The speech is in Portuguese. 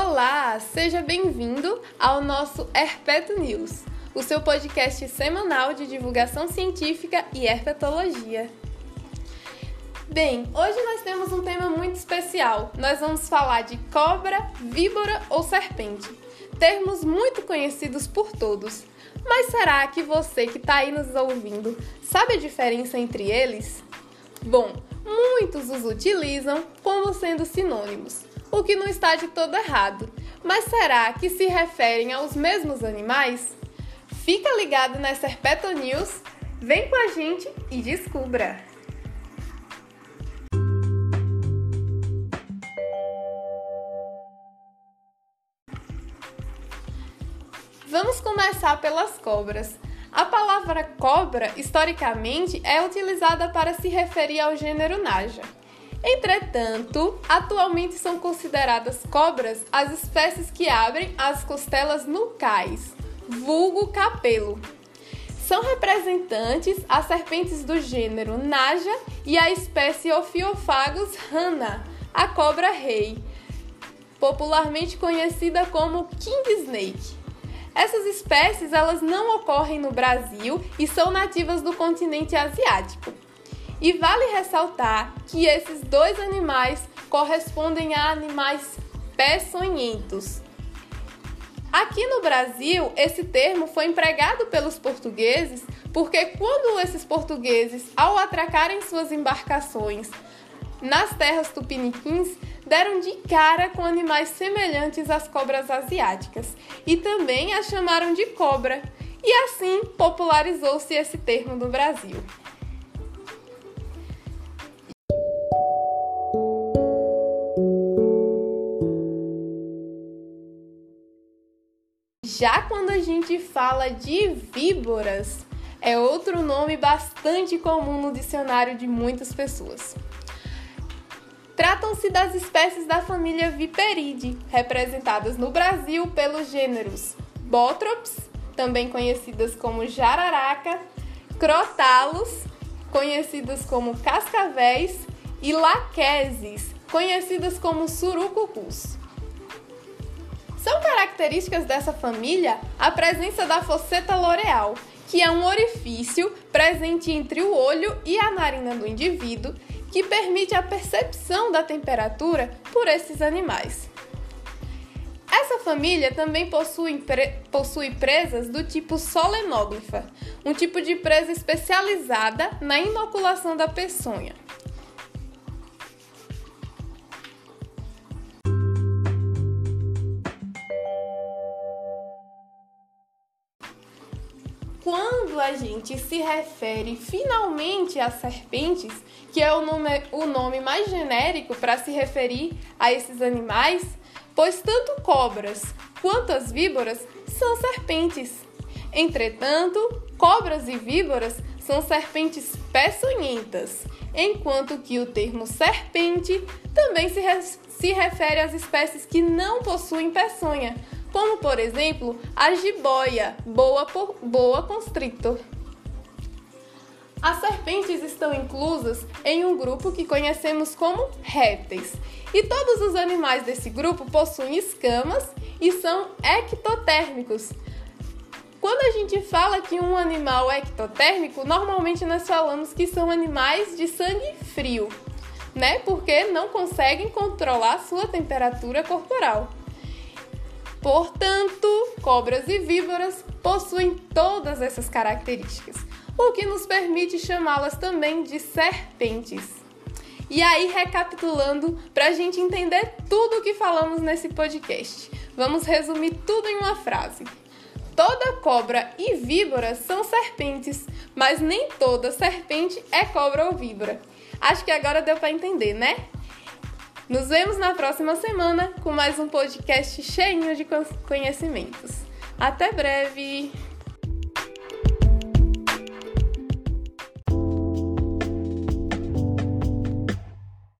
Olá, seja bem-vindo ao nosso Herpeto News, o seu podcast semanal de divulgação científica e herpetologia. Bem, hoje nós temos um tema muito especial. Nós vamos falar de cobra, víbora ou serpente. Termos muito conhecidos por todos. Mas será que você que está aí nos ouvindo sabe a diferença entre eles? Bom, muitos os utilizam como sendo sinônimos, o que não está de todo errado. Mas será que se referem aos mesmos animais? Fica ligado na Serpeto News, vem com a gente e descubra! Vamos começar pelas cobras. A palavra cobra, historicamente, é utilizada para se referir ao gênero Naja. Entretanto, atualmente são consideradas cobras as espécies que abrem as costelas nucais, vulgo capelo. São representantes as serpentes do gênero Naja e a espécie Ophiophagos rana, a cobra rei, popularmente conhecida como king snake. Essas espécies elas não ocorrem no Brasil e são nativas do continente asiático. E vale ressaltar que esses dois animais correspondem a animais peçonhentos. Aqui no Brasil, esse termo foi empregado pelos portugueses porque quando esses portugueses, ao atracarem suas embarcações nas terras tupiniquins, deram de cara com animais semelhantes às cobras asiáticas e também a chamaram de cobra, e assim popularizou-se esse termo no Brasil. Já quando a gente fala de víboras, é outro nome bastante comum no dicionário de muitas pessoas. Tratam-se das espécies da família Viperidae, representadas no Brasil pelos gêneros Botrops, também conhecidas como jararaca, Crotalus, conhecidas como cascavéis, e Laqueses, conhecidas como surucucus. São características dessa família a presença da fosseta loreal, que é um orifício presente entre o olho e a narina do indivíduo que permite a percepção da temperatura por esses animais. Essa família também possui, possui presas do tipo solenóglifa, um tipo de presa especializada na inoculação da peçonha. Quando a gente se refere finalmente às serpentes, que é o nome, o nome mais genérico para se referir a esses animais, pois tanto cobras quanto as víboras são serpentes. Entretanto, cobras e víboras são serpentes peçonhentas, enquanto que o termo serpente também se, re se refere às espécies que não possuem peçonha, como por exemplo a jiboia, boa, por, boa constrictor. As serpentes estão inclusas em um grupo que conhecemos como répteis, e todos os animais desse grupo possuem escamas e são ectotérmicos. Quando a gente fala que um animal é ectotérmico, normalmente nós falamos que são animais de sangue frio, né? Porque não conseguem controlar sua temperatura corporal. Portanto, cobras e víboras possuem todas essas características, o que nos permite chamá-las também de serpentes. E aí, recapitulando, para a gente entender tudo o que falamos nesse podcast, vamos resumir tudo em uma frase. Toda cobra e víbora são serpentes, mas nem toda serpente é cobra ou víbora. Acho que agora deu para entender, né? Nos vemos na próxima semana com mais um podcast cheinho de conhecimentos. Até breve!